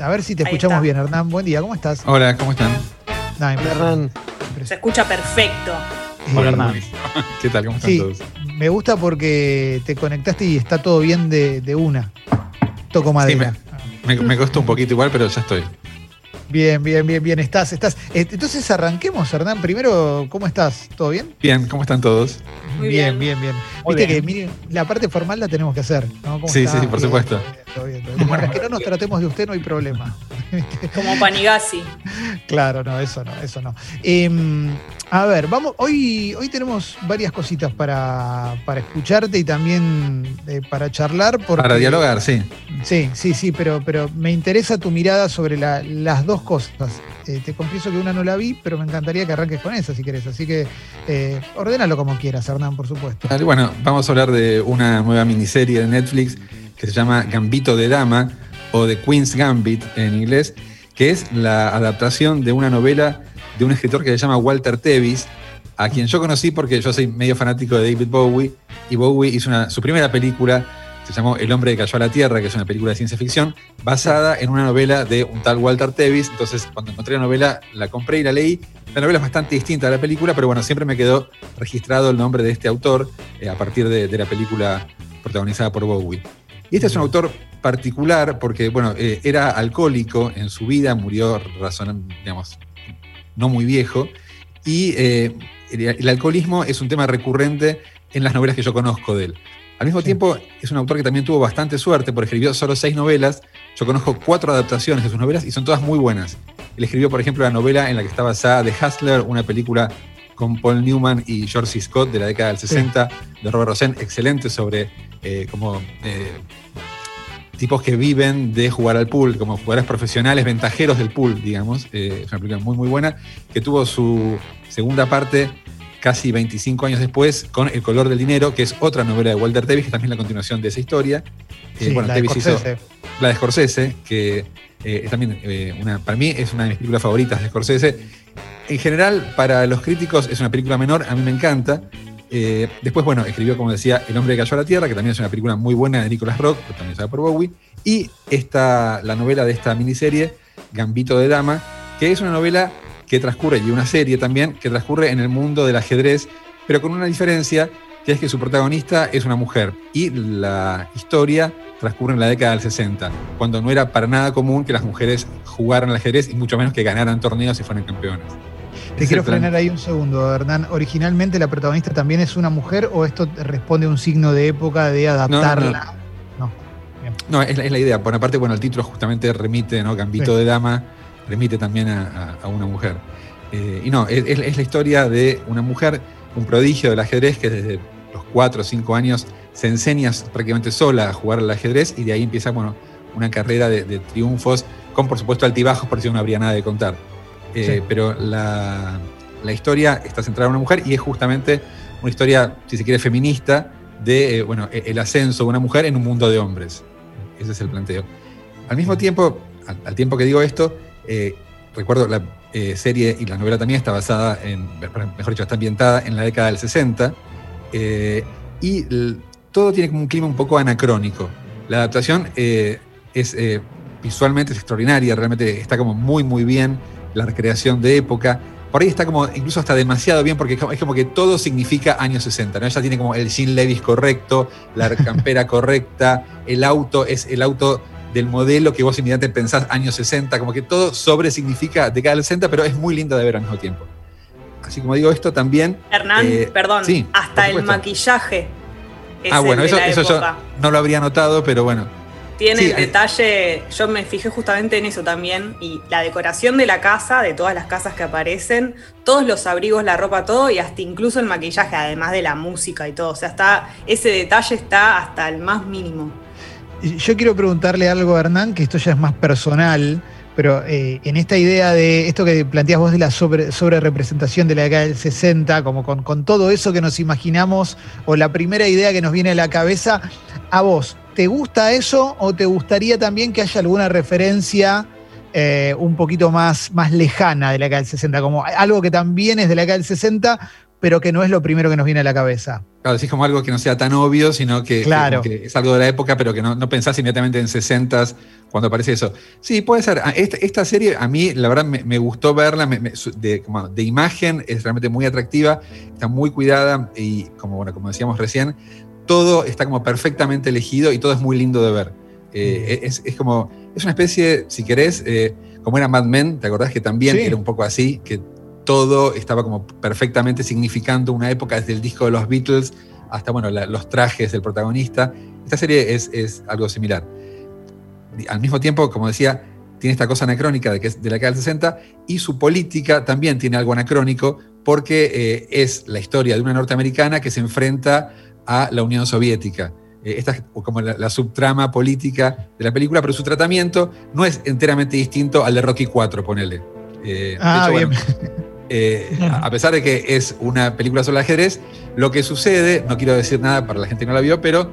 A ver si te escuchamos bien, Hernán. Buen día, ¿cómo estás? Hola, ¿cómo están? Nah, Hernán. Se escucha perfecto. Hola, Hernán. ¿Qué tal? ¿Cómo están sí, todos? Me gusta porque te conectaste y está todo bien de, de una. Toco madera. Sí, me, me, me costó un poquito igual, pero ya estoy. Bien, bien, bien, bien, estás, estás. Eh, Entonces arranquemos, Hernán. Primero, ¿cómo estás? ¿Todo bien? Bien, ¿cómo están todos? Muy bien, bien. bien, bien. Viste bien. que miren, la parte formal la tenemos que hacer. ¿no? ¿Cómo Sí, está? sí, sí, por Bien, supuesto. Todo bien, todo. Mientras que no nos tratemos de usted, no hay problema. Como Panigasi. Claro, no, eso no, eso no. Eh, a ver, vamos, hoy, hoy tenemos varias cositas para, para escucharte y también eh, para charlar. Porque, Para dialogar, sí. Sí, sí, sí, pero, pero me interesa tu mirada sobre la- las dos cosas. Eh, te confieso que una no la vi, pero me encantaría que arranques con esa si querés. Así que eh, ordénalo como quieras, Hernán, por supuesto. Bueno, vamos a hablar de una nueva miniserie de Netflix que se llama Gambito de Dama o The Queen's Gambit en inglés, que es la adaptación de una novela de un escritor que se llama Walter Tevis, a quien yo conocí porque yo soy medio fanático de David Bowie y Bowie hizo una- su primera película se llamó El hombre que cayó a la tierra, que es una película de ciencia ficción, basada en una novela de un tal Walter Tevis. Entonces, cuando encontré la novela, la compré y la leí. La novela es bastante distinta a la película, pero bueno, siempre me quedó registrado el nombre de este autor eh, a partir de, de la película protagonizada por Bowie. Y este es un autor particular porque, bueno, eh, era alcohólico en su vida, murió razón, digamos, no muy viejo, y eh, el, el alcoholismo es un tema recurrente en las novelas que yo conozco de él. Al mismo Sí. tiempo, es un autor que también tuvo bastante suerte porque escribió solo seis novelas. Yo conozco cuatro adaptaciones de sus novelas y son todas muy buenas. Él escribió, por ejemplo, la novela en la que está basada The Hustler, una película con Paul Newman y George C. Scott de la década del 60, de Robert Rosen, excelente sobre eh, como eh, tipos que viven de jugar al pool, como jugadores profesionales, ventajeros del pool, digamos. Eh, es una película muy, muy buena, que tuvo su segunda parte casi 25 años después con El color del dinero, que es otra novela de Walter Tevis, que es también la continuación de esa historia. Sí, bueno, la de Tevis hizo la de Scorsese, que eh, es también eh, una, para mí es una de mis películas favoritas de Scorsese. En general, para los críticos es una película menor, a mí me encanta. Eh, después, bueno, escribió, como decía, El hombre que cayó a la tierra, que también es una película muy buena de Nicholas Rock, protagonizada por Bowie. Y esta, la novela de esta miniserie, Gambito de Dama, que es una novela que transcurre, y una serie también, que transcurre en el mundo del ajedrez, pero con una diferencia, que es que su protagonista es una mujer. Y la historia transcurre en la década del 60, cuando no era para nada común que las mujeres jugaran al ajedrez y mucho menos que ganaran torneos y fueran campeonas. Te quiero plan. frenar ahí un segundo, Hernán. ¿Originalmente la protagonista también es una mujer o esto responde a un signo de época de adaptarla? No. No, es la, es la idea. Por aparte, bueno, el título justamente remite, ¿no? Gambito Sí. de dama, remite también a, a- a una mujer. Eh, y no, es, es- es la historia de una mujer, un prodigio del ajedrez que desde los 4 o 5 años se enseña prácticamente sola a jugar al ajedrez y de ahí empieza, bueno, una carrera de, de triunfos con, por supuesto, altibajos, por si no habría nada de contar. Eh, Sí. Pero la, la historia está centrada en una mujer y es justamente una historia, si se quiere, feminista de, eh, bueno, e- el ascenso de una mujer en un mundo de hombres. Ese es el planteo. Al mismo tiempo, al, al tiempo que digo esto, eh, recuerdo la eh, serie y la novela también está basada en, mejor dicho, está ambientada en la década del 60, eh, y todo tiene como un clima un poco anacrónico. La adaptación eh, es visualmente es extraordinaria, realmente está como muy, muy bien la recreación de época. Por ahí está como incluso hasta demasiado bien porque es como, que todo significa años 60, ¿no? Ella tiene como el Jean Levis correcto, la campera correcta, el auto es el auto del modelo que vos inmediatamente pensás años 60, como que todo sobre significa década del 60, pero es muy linda de ver al mismo tiempo. Así como digo esto también, Hernán, Eh, perdón, sí, hasta el maquillaje. Es ah el bueno, de eso, la eso yo no lo habría notado, pero bueno, Tiene Sí, el detalle, yo me fijé justamente en eso también, y la decoración de la casa, de todas las casas que aparecen, todos los abrigos, la ropa, todo, y hasta incluso el maquillaje, además de la música y todo. O sea, está, ese detalle está hasta el más mínimo. Yo quiero preguntarle algo a Hernán, que esto ya es más personal, pero eh, en esta idea de esto que planteas vos de la sobre, sobre representación de la década del 60, como con, con todo eso que nos imaginamos, o la primera idea que nos viene a la cabeza, a vos, ¿te gusta eso o te gustaría también que haya alguna referencia eh, un poquito más, más lejana de la década del 60? Como algo que también es de la década del 60, pero que no es lo primero que nos viene a la cabeza. Claro, decís como algo que no sea tan obvio, sino que, Claro. que es algo de la época, pero que no, no pensás inmediatamente en 60 cuando aparece eso. Sí, puede ser. Ah, Esta, esta serie, a mí, la verdad, me, me gustó verla. me- me- su- de, como de imagen es realmente muy atractiva, está muy cuidada y, como, bueno, como decíamos recién, todo está como perfectamente elegido y todo es muy lindo de ver. Eh, es, es como, es una especie, si querés, eh, como era Mad Men, ¿te acordás que también Sí. era un poco así? Que todo estaba como perfectamente significando una época desde el disco de los Beatles hasta bueno, la- los trajes del protagonista. Esta serie es, es algo similar. Al mismo tiempo, como decía, tiene esta cosa anacrónica de, que es de la década del 60 y su política también tiene algo anacrónico porque eh, es la historia de una norteamericana que se enfrenta a la Unión Soviética. Eh, esta es como la, la subtrama política de la película, pero su tratamiento no es enteramente distinto al de Rocky 4, ponele. Eh, de Ah, hecho, bien. bueno, eh, a pesar de que es una película sobre ajedrez, lo que sucede, no quiero decir nada para la gente que no la vio, pero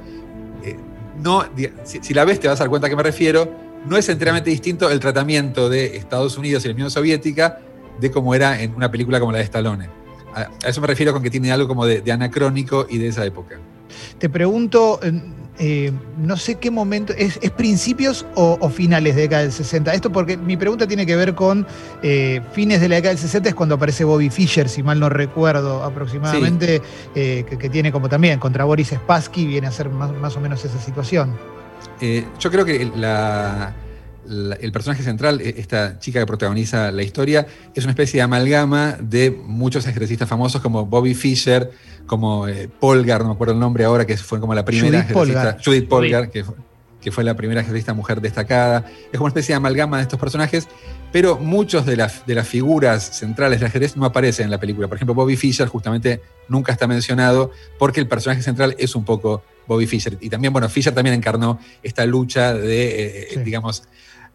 eh, no, si, si la ves te vas a dar cuenta a qué me refiero, no es enteramente distinto el tratamiento de Estados Unidos y la Unión Soviética de cómo era en una película como la de Stallone. A, eso me refiero con que tiene algo como de, de anacrónico y de esa época. Te pregunto, eh, eh, no sé qué momento, ¿es, es principios o, o finales de década del 60? Esto porque mi pregunta tiene que ver con eh, fines de la década del 60 es cuando aparece Bobby Fischer, si mal no recuerdo aproximadamente, eh, que, que tiene como también contra Boris Spassky, viene a ser más, más o menos esa situación. Yo creo que la- la- el personaje central, eh, esta chica que protagoniza la historia, es una especie de amalgama de muchos ajedrecistas famosos como Bobby Fischer, como eh, Polgar, no me acuerdo el nombre ahora, que fue como la primera Judith Polgar. Judith Polgar, que, fue- que fue la primera ajedrecista mujer destacada. Es como una especie de amalgama de estos personajes, pero muchos de las, de las figuras centrales del ajedrez no aparecen en la película. Por ejemplo, Bobby Fischer justamente nunca está mencionado porque el personaje central es un poco Bobby Fischer. Y también, bueno, Fischer también encarnó esta lucha de, eh, Sí. digamos,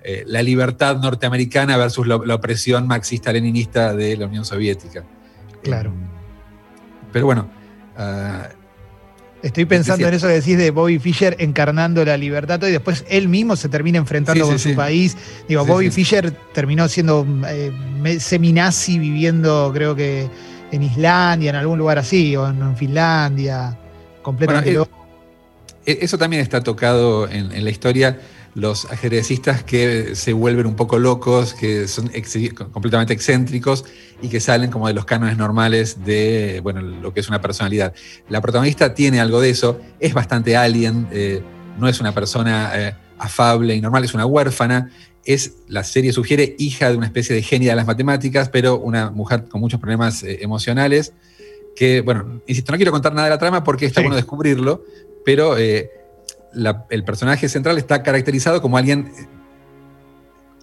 eh, la libertad norteamericana versus la, la opresión marxista-leninista de la Unión Soviética. Claro. Eh, pero bueno, ah, Estoy pensando en eso que decís de Bobby Fischer encarnando la libertad y después él mismo se termina enfrentando Sí, sí, con su sí. país. Digo, Bobby. Fischer terminó siendo eh, seminazi viviendo, creo que en Islandia, en algún lugar así, o en, en Finlandia, completamente Bueno, loco. E- Eso también está tocado en, en la historia, los ajedrecistas que se vuelven un poco locos, que son ex- completamente excéntricos y que salen como de los cánones normales de bueno, lo que es una personalidad. La protagonista tiene algo de eso, es bastante alien, eh, no es una persona eh, afable y normal, es una huérfana. Es, la serie sugiere, hija de una especie de genia de las matemáticas, pero una mujer con muchos problemas eh, emocionales que, bueno, insisto, no quiero contar nada de la trama porque está Sí. bueno descubrirlo, pero eh, la- el personaje central está caracterizado como alguien, eh,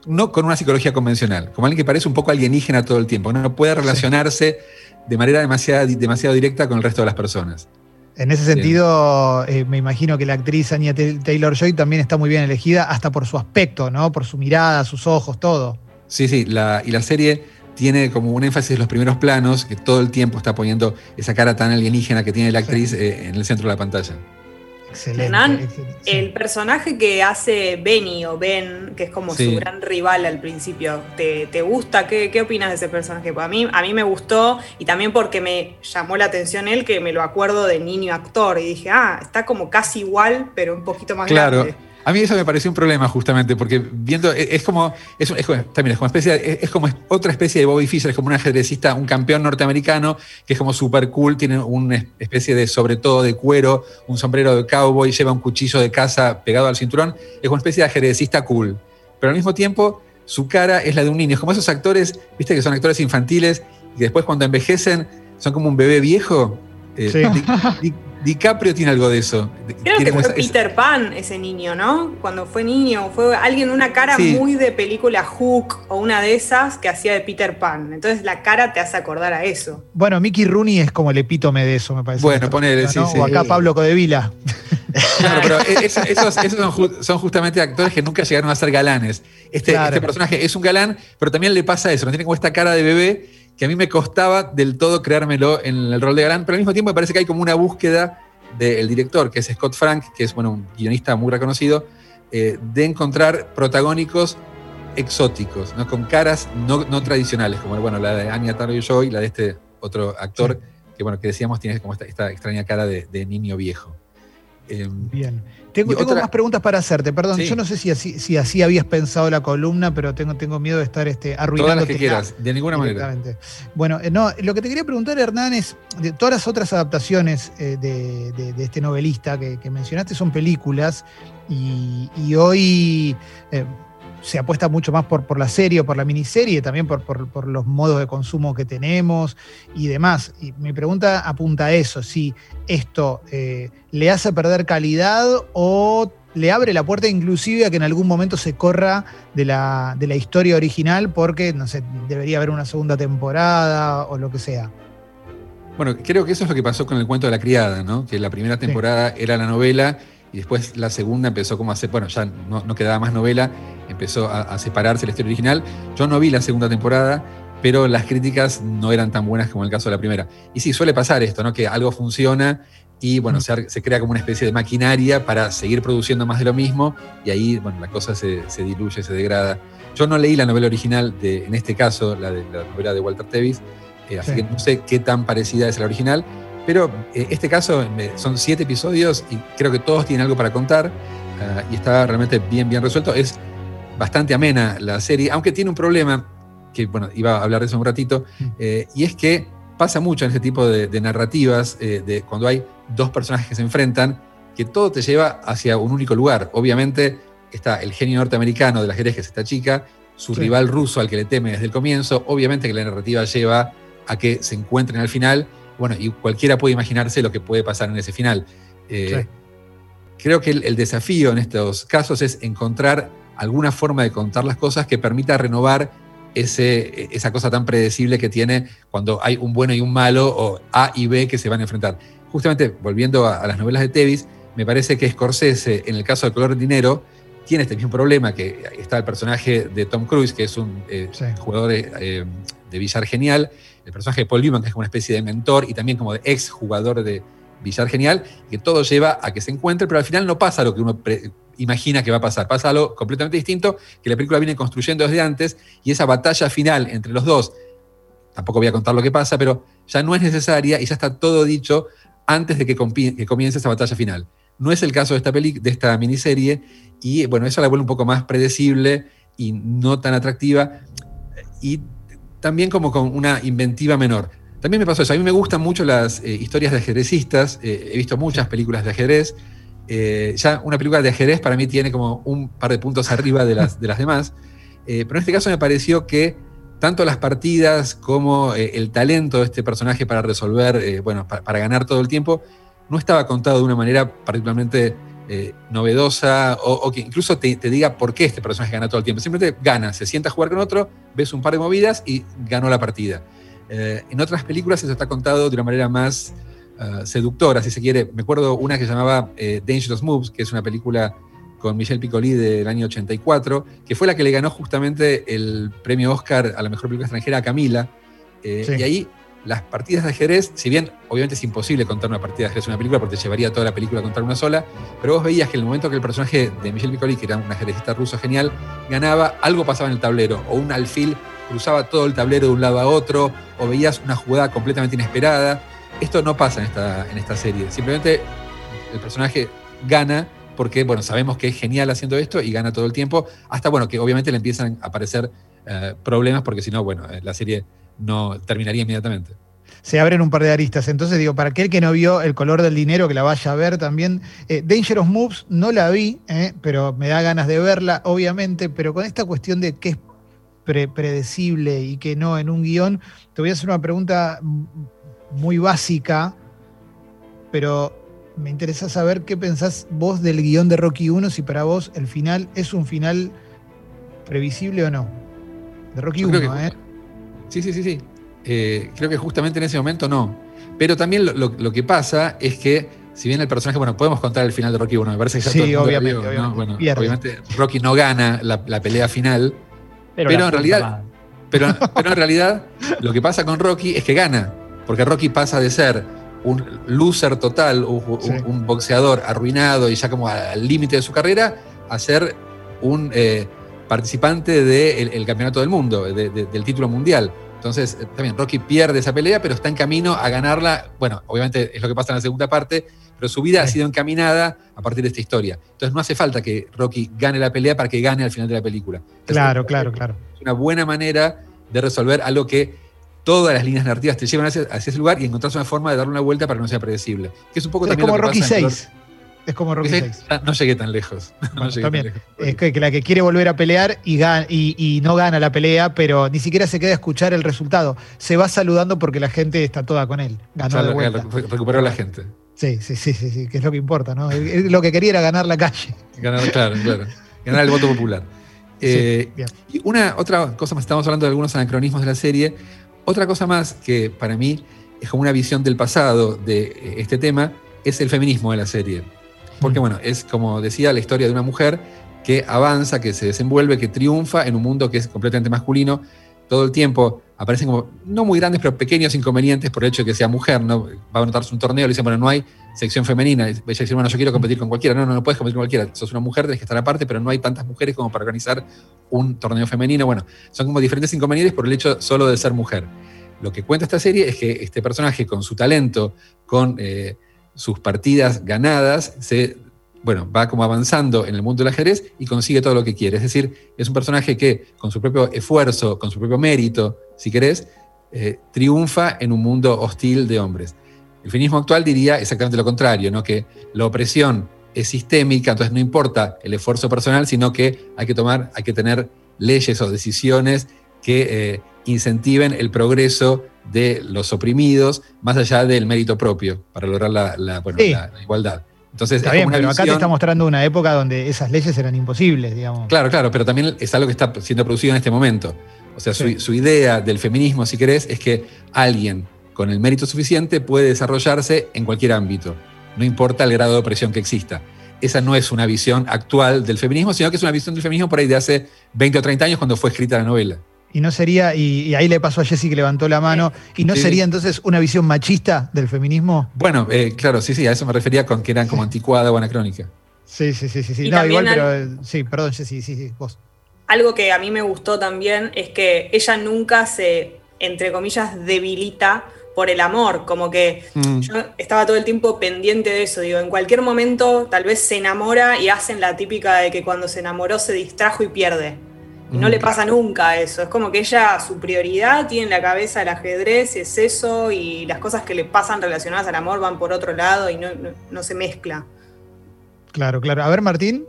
no con una psicología convencional, como alguien que parece un poco alienígena todo el tiempo, no puede relacionarse de manera demasiado, demasiado directa con el resto de las personas. En ese sentido, eh, me imagino que la actriz Anya Taylor Joy también está muy bien elegida, hasta por su aspecto, ¿no? Por su mirada, sus ojos, todo. Sí, sí, la- y la serie tiene como un énfasis en los primeros planos, que todo el tiempo está poniendo esa cara tan alienígena que tiene la actriz eh, en el centro de la pantalla. Excelente. Hernán, excelente, sí. El personaje que hace Benny o Ben, que es como Sí. su gran rival al principio, ¿te, te gusta? ¿Qué, qué opinas de ese personaje? Pues a mí, a mí me gustó y también porque me llamó la atención él, que me lo acuerdo de niño actor y dije, ah, está como casi igual, pero un poquito más Claro. grande. A mí eso me pareció un problema justamente, porque viendo, es, es como, es, es también es como, especie, es, es como otra especie de Bobby Fischer, es como un ajedrecista, un campeón norteamericano, que es como super cool, tiene una especie de sobre todo de cuero, un sombrero de cowboy, lleva un cuchillo de caza pegado al cinturón, es como una especie de ajedrecista cool. Pero al mismo tiempo, su cara es la de un niño, es como esos actores, viste que son actores infantiles, y después cuando envejecen son como un bebé viejo. Eh, Sí. DiCaprio tiene algo de eso. Creo Tiene que fue esa- esa- Peter Pan ese niño, ¿no? Cuando fue niño, fue alguien, una cara Sí. muy de película Hook o una de esas que hacía de Peter Pan. Entonces la cara te hace acordar a eso. Bueno, Mickey Rooney es como el epítome de eso, me parece. Bueno, ponele, sí, ¿no? sí. O acá Pablo Codevila. Claro, pero e- eso- esos, esos son, ju- son justamente actores que nunca llegaron a ser galanes. Este, Claro. este personaje es un galán, pero también le pasa eso, no tiene como esta cara de bebé que a mí me costaba del todo creármelo en el rol de galán, pero al mismo tiempo me parece que hay como una búsqueda del director, que es Scott Frank, que es bueno, un guionista muy reconocido, eh, de encontrar protagónicos exóticos, ¿no? con caras no, no tradicionales, como bueno, la de Anya Taylor-Joy, la de este otro actor que, bueno, que decíamos tiene como esta, extraña cara de niño viejo. Em, Bien. Tengo, más preguntas para hacerte, perdón. Yo no sé si así, si así habías pensado la columna, pero tengo, tengo miedo de estar este, arruinando. Todas las que quieras, de ninguna manera. Bueno, eh, no, lo que te quería preguntar, Hernán, es de todas las otras adaptaciones eh, de, este novelista que, mencionaste son películas y, hoy. Eh, se apuesta mucho más por, por la serie o por la miniserie, también por, por, los modos de consumo que tenemos y demás. Y mi pregunta apunta a eso, si esto eh, le hace perder calidad o le abre la puerta inclusive a que en algún momento se corra de la, de la historia original porque, no sé, debería haber una segunda temporada o lo que sea. Bueno, creo que eso es lo que pasó con el cuento de la criada, ¿no? Que la primera temporada era la novela y después la segunda empezó como a hacer, bueno, ya no, quedaba más novela, empezó a, separarse la historia original. Yo no vi la segunda temporada, pero las críticas no eran tan buenas como el caso de la primera. Y sí, suele pasar esto, ¿no? Que algo funciona y bueno, se, se, crea como una especie de maquinaria para seguir produciendo más de lo mismo y ahí, bueno, la cosa se, diluye, se degrada. Yo no leí la novela original, de, en este caso, la de la novela de Walter Tevis, eh, así que no sé qué tan parecida es la original, pero eh, este caso son siete episodios y creo que todos tienen algo para contar ah, y está realmente bien, bien resuelto. Es bastante amena la serie, aunque tiene un problema, que bueno, iba a hablar de eso un ratito, mm. eh, y es que pasa mucho en este tipo de, narrativas, eh, de cuando hay dos personajes que se enfrentan, que todo te lleva hacia un único lugar. Obviamente está el genio norteamericano de las ajedrez, que es esta chica, su rival ruso al que le teme desde el comienzo, obviamente que la narrativa lleva a que se encuentren al final bueno, y cualquiera puede imaginarse lo que puede pasar en ese final. Eh, creo que el, desafío en estos casos es encontrar alguna forma de contar las cosas que permita renovar ese, esa cosa tan predecible que tiene cuando hay un bueno y un malo, o A y B que se van a enfrentar. Justamente, volviendo a, las novelas de Tevis, me parece que Scorsese, en el caso de Color de Dinero, tiene este mismo problema, que está el personaje de Tom Cruise, que es un eh, jugador de, eh, de billar genial, el personaje de Paul Newman, que es como una especie de mentor y también como de ex jugador de billar genial, que todo lleva a que se encuentre, pero al final no pasa lo que uno imagina que va a pasar, pasa algo completamente distinto que la película viene construyendo desde antes y esa batalla final entre los dos, tampoco voy a contar lo que pasa, pero ya no es necesaria y ya está todo dicho antes de que, comience esa batalla final. No es el caso de esta, de esta miniserie y bueno, eso la vuelve un poco más predecible y no tan atractiva. Y también como con una inventiva menor. También me pasó eso. A mí me gustan mucho las eh, historias de ajedrecistas. Eh, he visto muchas películas de ajedrez. Eh, ya una película de ajedrez para mí tiene como un par de puntos arriba de las, de las demás. pero en este caso me pareció que tanto las partidas como el talento de este personaje para resolver, bueno, para ganar todo el tiempo, no estaba contado de una manera particularmente eh, novedosa o, que incluso te, diga por qué este personaje gana todo el tiempo. Simplemente gana, se sienta a jugar con otro, ves un par de movidas y ganó la partida. Eh, en otras películas eso está contado de una manera más ah, seductora, si se quiere. Me acuerdo una que se llamaba eh, Dangerous Moves, que es una película con Michelle Piccoli del año 84, que fue la que le ganó justamente el premio Oscar a la mejor película extranjera a Camila. Y ahí las partidas de ajedrez, si bien obviamente es imposible contar una partida de ajedrez en una película porque te llevaría toda la película a contar una sola, pero vos veías que en el momento que el personaje de Michel Piccoli, que era un ajedrecista ruso genial, ganaba, algo pasaba en el tablero, o un alfil cruzaba todo el tablero de un lado a otro, o veías una jugada completamente inesperada. Esto no pasa en esta, en esta serie, simplemente el personaje gana porque, bueno, sabemos que es genial haciendo esto y gana todo el tiempo, hasta, bueno, que obviamente le empiezan a aparecer eh, problemas porque si no, bueno, eh, la serie no terminaría inmediatamente. Se abren un par de aristas. Entonces digo, para aquel que no vio El color del dinero, que la vaya a ver también. Eh, Dangerous Moves no la vi, eh, pero me da ganas de verla, obviamente. Pero con esta cuestión de qué es predecible y qué no en un guion, te voy a hacer una pregunta muy básica, pero me interesa saber qué pensás vos del guion de Rocky 1, si para vos el final es un final previsible o no. De Rocky 1, ¿eh? Sí, sí, sí, sí. Eh, creo que justamente en ese momento no. Pero también lo, que pasa es que, si bien el personaje, bueno, podemos contar el final de Rocky 1, me parece que ya sí, obviamente, obviamente, Rocky no gana la, pelea final, pero, en realidad, pero, pero en realidad lo que pasa con Rocky es que gana, porque Rocky pasa de ser un loser total, un, boxeador arruinado y ya como al límite de su carrera, a ser un eh, participante del campeonato del mundo, del título mundial. Entonces, eh, también Rocky pierde esa pelea, pero está en camino a ganarla. Bueno, obviamente es lo que pasa en la segunda parte, pero su vida ha sido encaminada a partir de esta historia. Entonces no hace falta que Rocky gane la pelea para que gane al final de la película. claro, claro, claro. Es una buena manera de resolver algo que todas las líneas narrativas te llevan hacia, ese lugar y encontrarse una forma de darle una vuelta para que no sea predecible. Que es un poco también como Rocky 6. Es como Rocky 6. No llegué tan lejos. también. Es que, la que quiere volver a pelear y, y, no gana la pelea, pero ni siquiera se queda a escuchar el resultado. Se va saludando porque la gente está toda con él. Ganó de vuelta. Recuperó la gente. Sí, sí, sí, sí, que es lo que importa, ¿no? Lo que quería era ganar la calle. Ganar, claro, claro. Ganar el voto popular. Eh, y una otra cosa más, estamos hablando de algunos anacronismos de la serie. Otra cosa más que para mí es como una visión del pasado de eh, este tema es el feminismo de la serie. Porque, bueno, es como decía, la historia de una mujer que avanza, que se desenvuelve, que triunfa en un mundo que es completamente masculino. Todo el tiempo aparecen como, no muy grandes, pero pequeños inconvenientes por el hecho de que sea mujer. ¿no? Va a anotarse un torneo, le dicen, bueno, no hay sección femenina. Ella dice, bueno, yo quiero competir con cualquiera. No, no, no puedes competir con cualquiera. Sos una mujer, tienes que estar aparte, pero no hay tantas mujeres como para organizar un torneo femenino. Bueno, son como diferentes inconvenientes por el hecho solo de ser mujer. Lo que cuenta esta serie es que este personaje, con su talento, con eh, sus partidas ganadas, se bueno, va como avanzando en el mundo del ajedrez y consigue todo lo que quiere. Es decir, es un personaje que con su propio esfuerzo, con su propio mérito, si querés, eh, triunfa en un mundo hostil de hombres. El feminismo actual diría exactamente lo contrario, ¿no? que la opresión es sistémica, entonces no importa el esfuerzo personal, sino que hay que tomar, hay que tener leyes o decisiones que eh, incentiven el progreso de los oprimidos más allá del mérito propio para lograr la, la igualdad. Entonces, está bien, pero acá te está mostrando una época donde esas leyes eran imposibles, digamos. Claro, claro, pero también es algo que está siendo producido en este momento. O sea, su, idea del feminismo, si querés, es que alguien con el mérito suficiente puede desarrollarse en cualquier ámbito, no importa el grado de opresión que exista. Esa no es una visión actual del feminismo, sino que es una visión del feminismo por ahí de hace 20 o 30 años cuando fue escrita la novela. Y no sería, y, ahí le pasó a Jesse que levantó la mano, ¿y no sería entonces una visión machista del feminismo? Bueno, eh, claro, sí, sí, a eso me refería con que eran como anticuada o anacrónica. Sí, sí, sí, sí. sí. No, igual, pero eh, sí, perdón, Jessy, sí, sí, vos. Algo que a mí me gustó también es que ella nunca se, entre comillas, debilita por el amor, como que mm. yo estaba todo el tiempo pendiente de eso, digo, en cualquier momento tal vez se enamora y hacen la típica de que cuando se enamoró se distrajo y pierde. Y no le pasa nunca eso. Es como que ella, su prioridad tiene en la cabeza el ajedrez, es eso, y las cosas que le pasan relacionadas al amor van por otro lado y no, se mezcla. Claro, claro. A ver, Martín.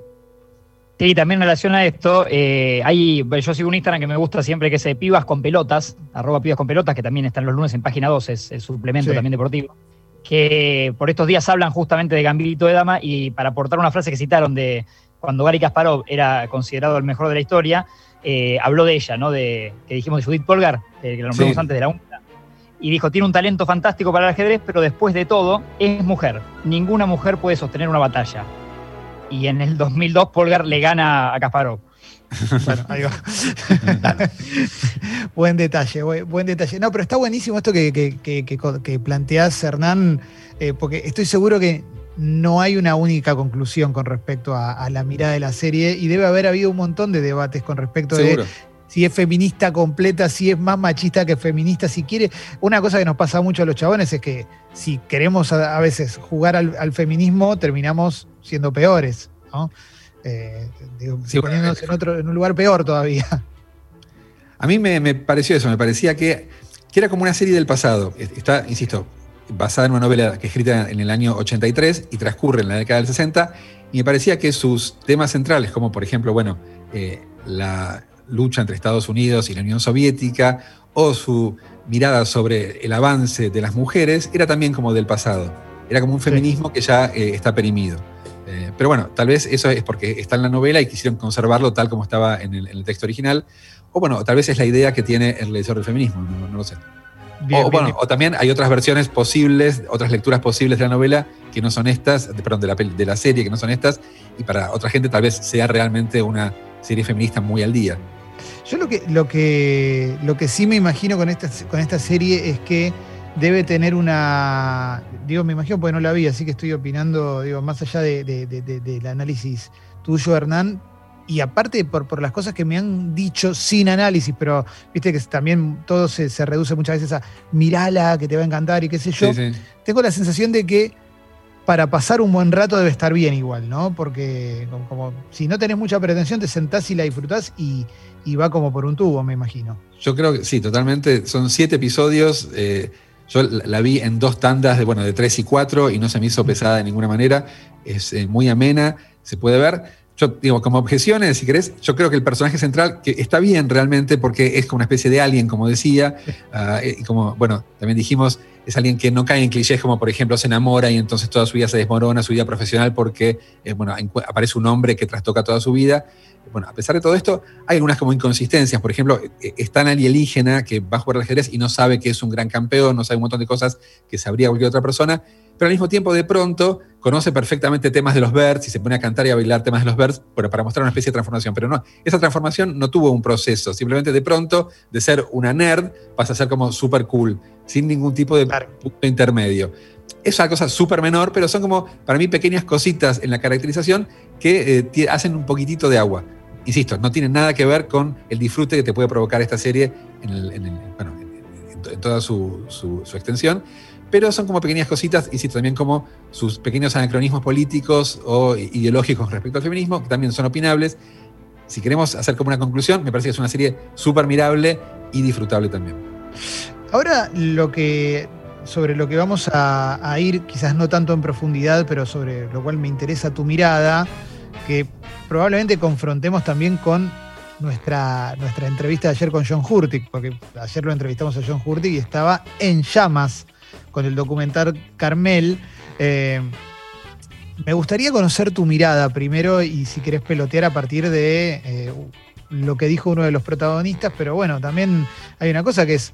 Sí, también en relación a esto, eh, hay, yo sigo un Instagram que me gusta siempre que es Pibas con Pelotas, arroba Pibas con Pelotas, que también están los lunes en página 2, es el suplemento también deportivo, que por estos días hablan justamente de Gambito de Dama y para aportar una frase que citaron de cuando Gary Kasparov era considerado el mejor de la historia, eh, habló de ella, ¿no? De, que dijimos de Judith Polgar, que la nombramos antes de la UNCA, y dijo, tiene un talento fantástico para el ajedrez, pero después de todo, es mujer. Ninguna mujer puede sostener una batalla. Y en el 2002 Polgar le gana a Kasparov. Bueno, ahí va. buen detalle, buen, detalle. No, pero está buenísimo esto que, que, planteás, Hernán, eh, porque estoy seguro que no hay una única conclusión con respecto a, la mirada de la serie y debe haber habido un montón de debates con respecto de si es feminista completa, si es más machista que feminista, si quiere. Una cosa que nos pasa mucho a los chabones es que si queremos a, veces jugar al, feminismo, terminamos siendo peores, ¿no? Eh, poniéndonos en, otro, en un lugar peor todavía. A mí me, pareció eso, me parecía que, que, era como una serie del pasado. Está, insisto, basada en una novela que escrita en el año 83 y transcurre en la década del 60, y me parecía que sus temas centrales, como por ejemplo, bueno, eh, la lucha entre Estados Unidos y la Unión Soviética, o su mirada sobre el avance de las mujeres, era también como del pasado. Era como un feminismo que ya eh, está perimido. Eh, pero bueno, tal vez eso es porque está en la novela y quisieron conservarlo tal como estaba en el, texto original. O bueno, tal vez es la idea que tiene el lector del feminismo, no lo sé o, bueno, o también hay otras versiones posibles, otras lecturas posibles de la novela que no son estas, perdón, de la, de la serie que no son estas, y para otra gente tal vez sea realmente una serie feminista muy al día. Yo lo que, lo que, lo que sí me imagino con esta, con esta serie es que debe tener una. Digo, me imagino porque no la vi, así que estoy opinando, digo, más allá de, del análisis tuyo, Hernán, y aparte por, por, las cosas que me han dicho sin análisis, pero viste que también todo se, reduce muchas veces a mirala, que te va a encantar y qué sé yo, tengo la sensación de que para pasar un buen rato debe estar bien igual, ¿no? Porque como, si no tenés mucha pretensión, te sentás y la disfrutás y, va como por un tubo, me imagino. Yo creo que sí, totalmente. Son siete episodios. Eh, yo la vi en dos tandas de, bueno, de tres y cuatro y no se me hizo pesada de ninguna manera. Es eh, muy amena, se puede ver. Yo digo, como objeciones, si querés, yo creo que el personaje central, que está bien realmente porque es como una especie de alien, como decía, ah, y como, bueno, también dijimos, es alguien que no cae en clichés como, por ejemplo, se enamora y entonces toda su vida se desmorona, su vida profesional, porque, eh, bueno, aparece un hombre que trastoca toda su vida. Bueno, a pesar de todo esto, hay algunas como inconsistencias. Por ejemplo, e, es tan alienígena que va a jugar al ajedrez y no sabe que es un gran campeón, no sabe un montón de cosas que sabría cualquier otra persona, pero al mismo tiempo de pronto conoce perfectamente temas de los Birds y se pone a cantar y a bailar temas de los Birds para mostrar una especie de transformación. Pero no, esa transformación no tuvo un proceso, simplemente de pronto de ser una nerd pasa a ser como súper cool, sin ningún tipo de punto intermedio. Es una cosa súper menor, pero son como para mí pequeñas cositas en la caracterización que eh, hacen un poquitito de agua. Insisto, no tienen nada que ver con el disfrute que te puede provocar esta serie en, toda su extensión pero son como pequeñas cositas, y sí, también como sus pequeños anacronismos políticos o ideológicos respecto al feminismo, que también son opinables. Si queremos hacer como una conclusión, me parece que es una serie súper mirable y disfrutable también. Ahora, lo que, sobre lo que vamos a, ir, quizás no tanto en profundidad, pero sobre lo cual me interesa tu mirada, que probablemente confrontemos también con nuestra, nuestra entrevista de ayer con John Hurtig, porque ayer lo entrevistamos a John Hurtig y estaba en llamas con el documental Carmel. Eh, me gustaría conocer tu mirada primero y si querés pelotear a partir de eh, lo que dijo uno de los protagonistas, pero bueno, también hay una cosa que es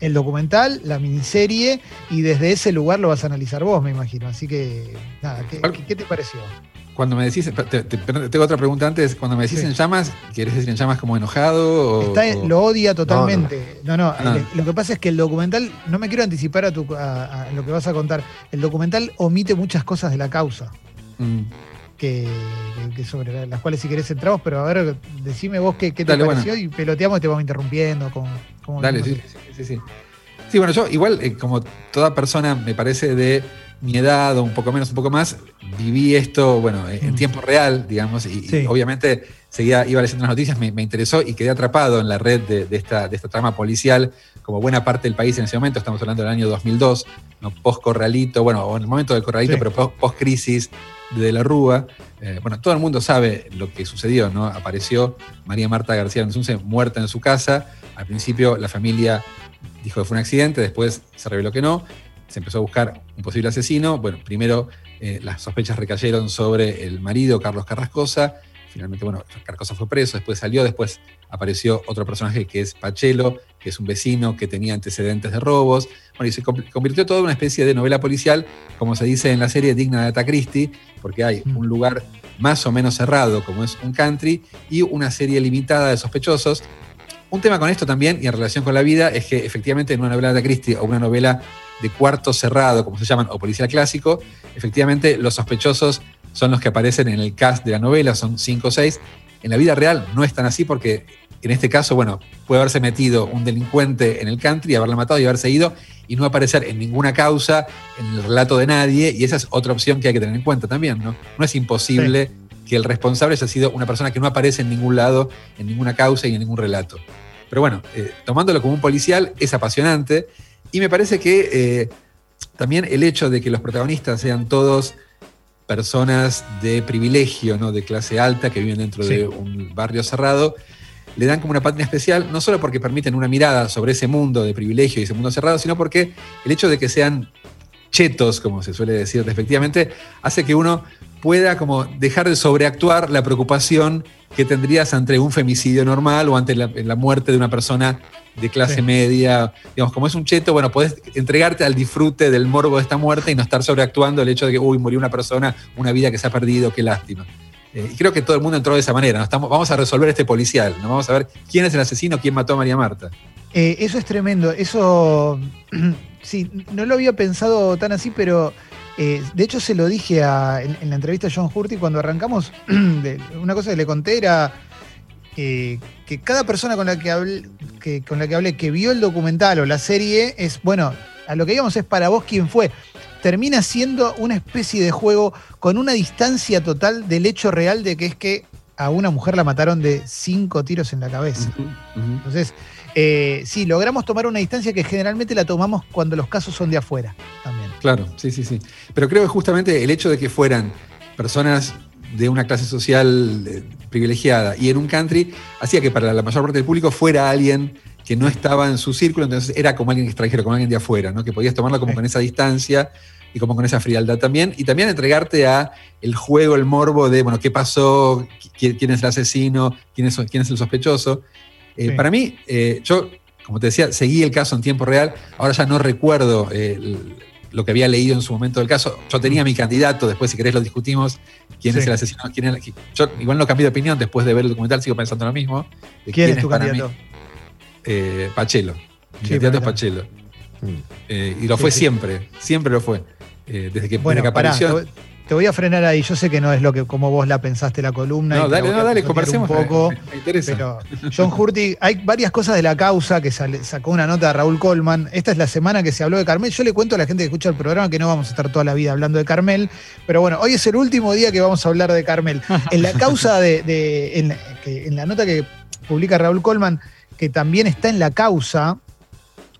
el documental, la miniserie, y desde ese lugar lo vas a analizar vos, me imagino. Así que, nada, qué te pareció? Cuando me decís, tengo otra pregunta antes, cuando me decís en llamas, ¿quieres decir en llamas como enojado? Lo odia totalmente. No, no, ah. lo que pasa es que el documental, no me quiero anticipar a, tu, lo que vas a contar, el documental omite muchas cosas de la causa. Mm. Que, sobre las cuales si querés entramos, pero a ver, decime vos qué, te pareció y peloteamos y te vamos interrumpiendo. Dale, sí, sí, sí, sí. bueno, yo igual, eh, como toda persona, me parece de mi edad o un poco menos, un poco más, viví esto, bueno, en mm. tiempo real, digamos, y, obviamente seguía, iba leyendo las noticias, me, interesó y quedé atrapado en la red de, esta, de esta trama policial, como buena parte del país en ese momento, estamos hablando del año 2002, ¿no? post-corralito, bueno, en el momento del corralito, pero post-crisis de la Rúa. Eh, bueno, todo el mundo sabe lo que sucedió, ¿no? Apareció María Marta García Anzunce muerta en su casa. Al principio la familia dijo que fue un accidente, después se reveló que no se empezó a buscar un posible asesino. Bueno, primero eh, las sospechas recayeron sobre el marido, Carlos Carrascosa. Finalmente, bueno, Carrascosa fue preso, después salió, después apareció otro personaje que es Pachelo, que es un vecino que tenía antecedentes de robos. Bueno, y se convirtió todo en una especie de novela policial, como se dice en la serie digna de Agatha Christie, porque hay mm. un lugar más o menos cerrado, como es un country, y una serie limitada de sospechosos. Un tema con esto también, y en relación con la vida, es que efectivamente en una novela de Christie o una novela de cuarto cerrado, como se llaman, o policial clásico, efectivamente los sospechosos son los que aparecen en el cast de la novela, son cinco o seis. En la vida real no es tan así porque en este caso, bueno, puede haberse metido un delincuente en el country, haberla matado y haberse ido y no aparecer en ninguna causa, en el relato de nadie, y esa es otra opción que hay que tener en cuenta también, ¿no? No es imposible que el responsable haya sido una persona que no aparece en ningún lado, en ninguna causa y en ningún relato. Pero bueno, eh, tomándolo como un policial es apasionante y me parece que eh, también el hecho de que los protagonistas sean todos personas de privilegio, ¿no? de clase alta, que viven dentro de un barrio cerrado, le dan como una pátina especial, no solo porque permiten una mirada sobre ese mundo de privilegio y ese mundo cerrado, sino porque el hecho de que sean chetos, como se suele decir efectivamente, hace que uno pueda como dejar de sobreactuar la preocupación que tendrías ante un femicidio normal o ante la, muerte de una persona de clase media. Digamos, como es un cheto, bueno, puedes entregarte al disfrute del morbo de esta muerte y no estar sobreactuando el hecho de que, uy, murió una persona, una vida que se ha perdido, qué lástima. Eh, y creo que todo el mundo entró de esa manera. ¿no? Estamos, vamos a resolver este policial, ¿no? vamos a ver quién es el asesino, quién mató a María Marta. Eh, eso es tremendo. Eso, sí, no lo había pensado tan así, pero Eh, de hecho, se lo dije en, la entrevista a John Hurty cuando arrancamos. una cosa que le conté era que cada persona con la que, hablé, que, con la que hablé que vio el documental o la serie es, bueno, a lo que digamos es para vos quién fue. Termina siendo una especie de juego con una distancia total del hecho real de que es que a una mujer la mataron de cinco tiros en la cabeza. Entonces, eh, sí, logramos tomar una distancia que generalmente la tomamos cuando los casos son de afuera también. Claro, sí, sí, sí. Pero creo que justamente el hecho de que fueran personas de una clase social eh, privilegiada y en un country hacía que para la mayor parte del público fuera alguien que no estaba en su círculo, entonces era como alguien extranjero, como alguien de afuera, ¿no? que podías tomarlo como con esa distancia y como con esa frialdad también, y también entregarte a el juego, el morbo de, bueno, ¿qué pasó? ¿Quién es el asesino? ¿Quién es, quién es el sospechoso? Eh, para mí, eh, yo, como te decía, seguí el caso en tiempo real. Ahora ya no recuerdo eh, lo que había leído en su momento del caso. Yo tenía mi candidato, después si querés lo discutimos, quién es el asesino, quién es Yo igual no cambié de opinión después de ver el documental, sigo pensando lo mismo. ¿Quién, es tu candidato? Pachelo. Mi candidato es Pachelo. Mm. y lo fue siempre, siempre lo fue. desde que, bueno, apareció te voy a frenar ahí. Yo sé que no es lo que como vos la pensaste la columna. No, dale, no, dale, conversemos. Un poco, me, interesa. Pero John Hurty, hay varias cosas de la causa que sacó una nota de Raúl Colman. Esta es la semana que se habló de Carmel. Yo le cuento a la gente que escucha el programa que no vamos a estar toda la vida hablando de Carmel. Pero bueno, hoy es el último día que vamos a hablar de Carmel. En la causa de. en la nota que publica Raúl Colman, que también está en la causa,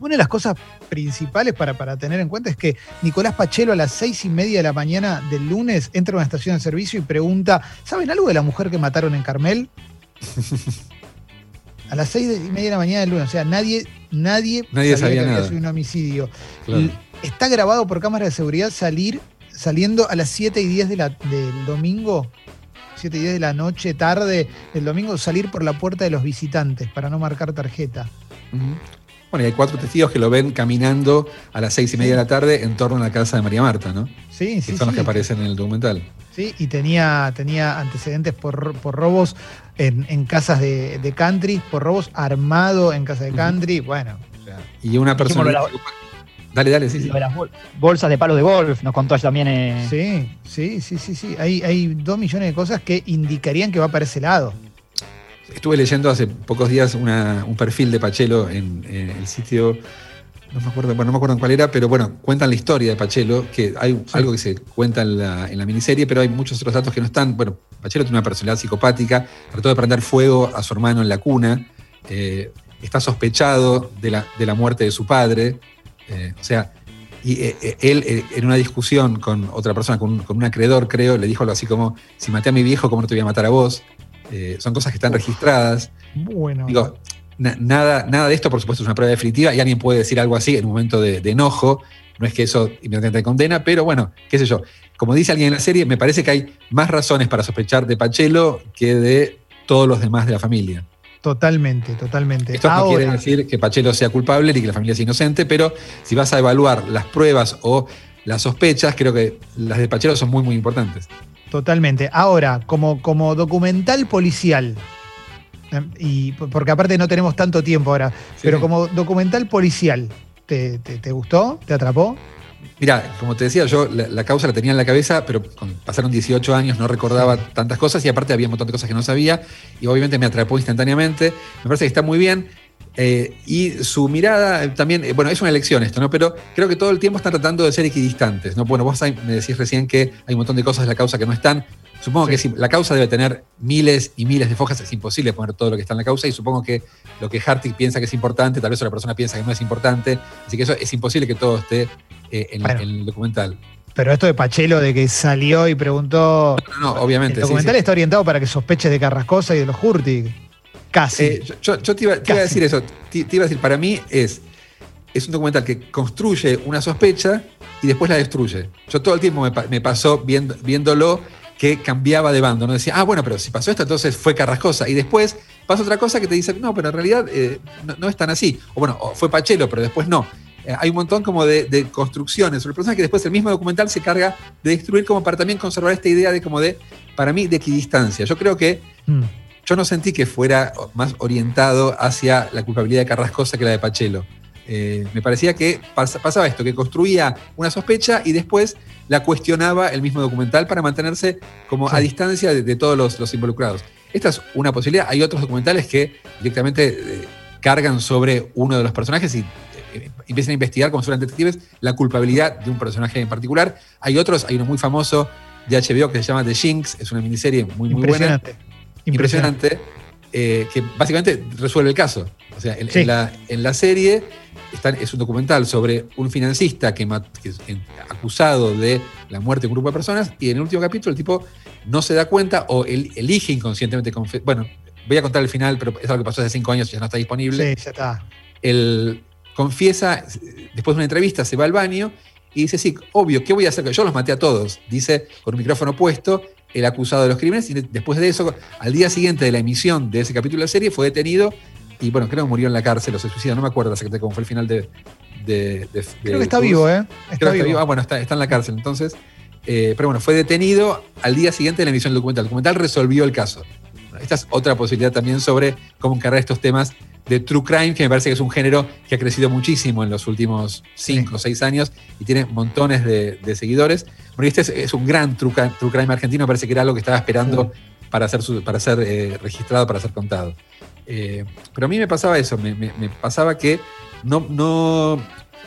una de las cosas principales para, para tener en cuenta es que Nicolás Pachelo a las seis y media de la mañana del lunes entra a una estación de servicio y pregunta: ¿Saben algo de la mujer que mataron en Carmel? a las seis y media de la mañana del lunes. O sea, nadie, nadie, nadie sabía, que había un homicidio. Está grabado por cámara de seguridad salir saliendo a las 7 y 10 de la, del domingo, 7 y 10 de la noche, tarde del domingo, salir por la puerta de los visitantes para no marcar tarjeta. Bueno, y hay cuatro testigos que lo ven caminando a las seis y media de la tarde en torno a la casa de María Marta, ¿no? Sí, sí. Que son los que aparecen en el documental. Sí, y tenía, tenía antecedentes por, robos en, casas de, country, por robos armado en casas de country. Bueno. y una persona. Dale, dale, sí, sí. las bolsas de palo de golf, nos contó también. Eh. Sí, sí, sí, sí, sí. Hay, hay dos millones de cosas que indicarían que va para ese lado. Estuve leyendo hace pocos días un perfil de Pachelo en, el sitio, no me acuerdo, bueno, no me acuerdo en cuál era, pero bueno, cuentan la historia de Pachelo, que hay algo que se cuenta en la, miniserie, pero hay muchos otros datos que no están. Bueno, Pachelo tiene una personalidad psicopática, trató de prender fuego a su hermano en la cuna, eh, está sospechado de la, de la, muerte de su padre, eh, o sea, y eh, él en una discusión con otra persona, con, con, un acreedor, creo, le dijo algo así como, si maté a mi viejo, ¿cómo no te voy a matar a vos? Eh, son cosas que están registradas. Bueno. Digo, nada, nada de esto, por supuesto, es una prueba definitiva y alguien puede decir algo así en un momento de, enojo. No es que eso inmediatamente condena, pero bueno, qué sé yo. Como dice alguien en la serie, me parece que hay más razones para sospechar de Pachelo que de todos los demás de la familia. Totalmente, totalmente. Esto no quiere decir que Pachelo sea culpable ni que la familia sea inocente, pero si vas a evaluar las pruebas o las sospechas, creo que las de Pachelo son muy, muy importantes. Totalmente. Ahora, como, como documental policial, em, y porque aparte no tenemos tanto tiempo ahora, pero como documental policial, ¿te, gustó? ¿Te atrapó? Mira, como te decía, yo la, causa la tenía en la cabeza, pero pasaron 18 años, no recordaba tantas cosas y aparte había un montón de cosas que no sabía y obviamente me atrapó instantáneamente. Me parece que está muy bien. Eh, y su mirada también, eh, bueno, es una elección esto, ¿no? Pero creo que todo el tiempo están tratando de ser equidistantes, ¿no? Bueno, vos me decís recién que hay un montón de cosas de la causa que no están. Supongo que si, la causa debe tener miles y miles de fojas, es imposible poner todo lo que está en la causa y supongo que lo que Hartig piensa que es importante, tal vez otra persona piensa que no es importante, así que eso es imposible que todo esté eh, en, el documental. Pero esto de Pachelo, de que salió y preguntó. No, no, obviamente. El documental está orientado para que sospeches de Carrascosa y de los Hurtig. Casi. Eh, yo, te, iba, a decir eso. Te, iba a decir, para mí es, es un documental que construye una sospecha y después la destruye. Yo todo el tiempo me, pasó viendo, viéndolo que cambiaba de bando. No decía, ah, bueno, pero si pasó esto, entonces fue Carrascosa. Y después pasa otra cosa que te dice, no, pero en realidad eh, no, es tan así. O bueno, fue Pachelo, pero después no. Eh, hay un montón como de, construcciones sobre personas que después el mismo documental se carga de destruir como para también conservar esta idea de como de, para mí, de equidistancia. Yo creo que mm yo no sentí que fuera más orientado hacia la culpabilidad de Carrascosa que la de Pachelo. Eh, me parecía que pasaba esto, que construía una sospecha y después la cuestionaba el mismo documental para mantenerse como a distancia de, todos los, involucrados. Esta es una posibilidad. Hay otros documentales que directamente eh, cargan sobre uno de los personajes y eh, empiezan a investigar como son detectives la culpabilidad de un personaje en particular. Hay otros, hay uno muy famoso de HBO que se llama The Jinx, es una miniserie muy, muy buena. Impresionante. Eh, que básicamente resuelve el caso. O sea, en, la, serie es un documental sobre un financista que, es acusado de la muerte de un grupo de personas y en el último capítulo el tipo no se da cuenta o elige inconscientemente. Bueno, voy a contar el final, pero es algo que pasó hace cinco años y ya no está disponible. Sí, ya está. Él confiesa, después de una entrevista, se va al baño y dice, sí, obvio, ¿qué voy a hacer? Yo los maté a todos, dice con un micrófono puesto el acusado de los crímenes y después de eso, al día siguiente de la emisión de ese capítulo de la serie, fue detenido y bueno, creo que murió en la cárcel o se suicidó, no me acuerdo exactamente cómo fue el final de... creo que está vivo, ¿eh? Está vivo. Ah, bueno, está, en la cárcel entonces. Eh, pero bueno, fue detenido al día siguiente de la emisión del documental. El documental resolvió el caso. Esta es otra posibilidad también sobre cómo encargar estos temas de true crime, que me parece que es un género que ha crecido muchísimo en los últimos 5 o 6 años y tiene montones de, seguidores. Porque este es, un gran true, crime argentino, parece que era algo que estaba esperando para ser, para ser eh, registrado, para ser contado. Eh, pero a mí me pasaba eso, me, pasaba que no, no,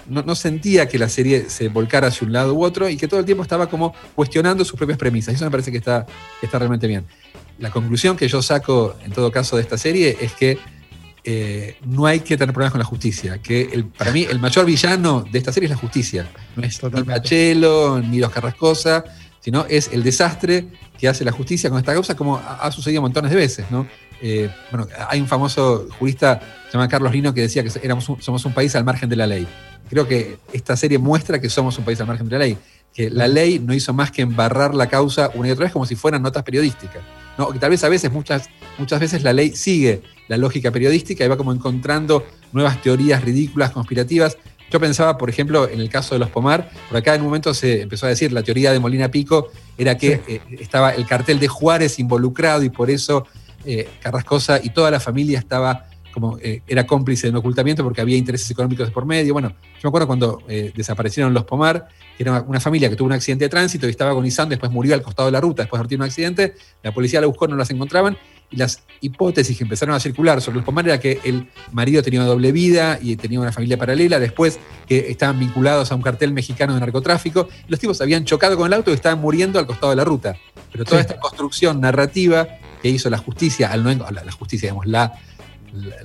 no, sentía que la serie se volcara hacia un lado u otro y que todo el tiempo estaba como cuestionando sus propias premisas. Eso me parece que está, que está realmente bien. La conclusión que yo saco en todo caso de esta serie es que eh, no hay que tener problemas con la justicia. Que para mí el mayor villano de esta serie es la justicia. No es ni Pachelo, ni los Carrascosa, sino es el desastre que hace la justicia con esta causa, como ha, sucedido montones de veces. ¿no? Eh, bueno, hay un famoso jurista llamado Carlos Lino que decía que éramos somos un país al margen de la ley. Creo que esta serie muestra que somos un país al margen de la ley, que la ley no hizo más que embarrar la causa una y otra vez como si fueran notas periodísticas. ¿no? Que tal vez a veces, muchas, muchas veces la ley sigue la lógica periodística y va como encontrando nuevas teorías ridículas, conspirativas. Yo pensaba, por ejemplo, en el caso de los Pomar, por acá en un momento se empezó a decir, la teoría de Molina Pico era que eh, estaba el cartel de Juárez involucrado y por eso eh, Carrascosa y toda la familia estaba como eh, era cómplice de un ocultamiento porque había intereses económicos por medio. Bueno, yo me acuerdo cuando desaparecieron los Pomar, que era una familia que tuvo un accidente de tránsito y estaba agonizando, después murió al costado de la ruta, después de haber tenido un accidente, la policía la buscó, no las encontraban, y las hipótesis que empezaron a circular sobre los Pomar era que el marido tenía una doble vida y tenía una familia paralela, después que estaban vinculados a un cartel mexicano de narcotráfico, los tipos habían chocado con el auto y estaban muriendo al costado de la ruta. Pero toda esta construcción narrativa que hizo la justicia, al no, la, justicia, digamos, la,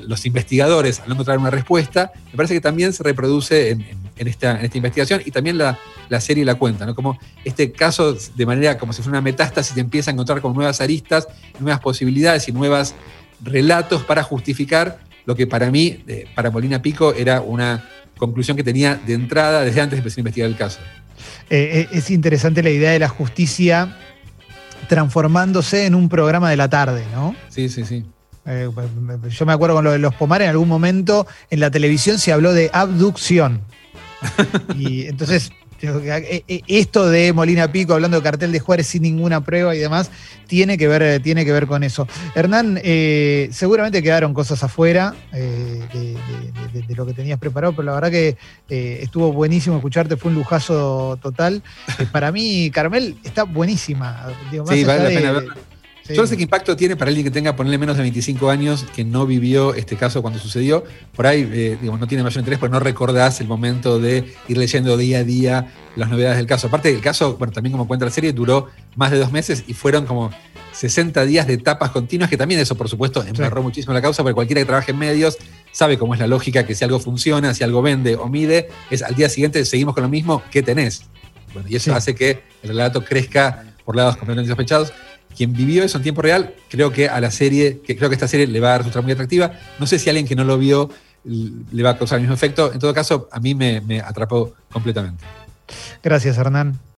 los investigadores al no encontrar una respuesta, me parece que también se reproduce en, esta, investigación y también la, serie la cuenta, ¿no? Como este caso, de manera como si fuera una metástasis, te empieza a encontrar con nuevas aristas, nuevas posibilidades y nuevos relatos para justificar lo que para mí, para Molina Pico, era una conclusión que tenía de entrada desde antes de empezar a investigar el caso. Eh, eh, es interesante la idea de la justicia transformándose en un programa de la tarde, ¿no? Sí, sí, sí. Eh, yo me acuerdo con lo de los Pomar, en algún momento en la televisión se habló de abducción. y entonces, eh, eh, esto de Molina Pico hablando de cartel de Juárez sin ninguna prueba y demás, tiene que ver, tiene que ver con eso. Hernán, seguramente quedaron cosas afuera de, lo que tenías preparado, pero la verdad que estuvo buenísimo escucharte, fue un lujazo total. para mí, Carmel, está buenísima. sí, vale la pena verla yo no sé qué impacto tiene para alguien que tenga, ponerle menos de 25 años, que no vivió este caso cuando sucedió. Por ahí, eh, no tiene mayor interés, porque no recordás el momento de ir leyendo día a día las novedades del caso. Aparte, el caso, bueno, también como cuenta la serie, duró más de dos meses y fueron como 60 días de etapas continuas, que también eso, por supuesto, embarró muchísimo la causa, porque cualquiera que trabaje en medios sabe cómo es la lógica, que si algo funciona, si algo vende o mide, es al día siguiente seguimos con lo mismo, ¿qué tenés? Bueno, y eso hace que el relato crezca por lados completamente sospechados quien vivió eso en tiempo real, creo que a la serie, que creo que esta serie le va a resultar muy atractiva. No sé si alguien que no lo vio le va a causar el mismo efecto. En todo caso, a mí me atrapó completamente. Gracias, Hernán.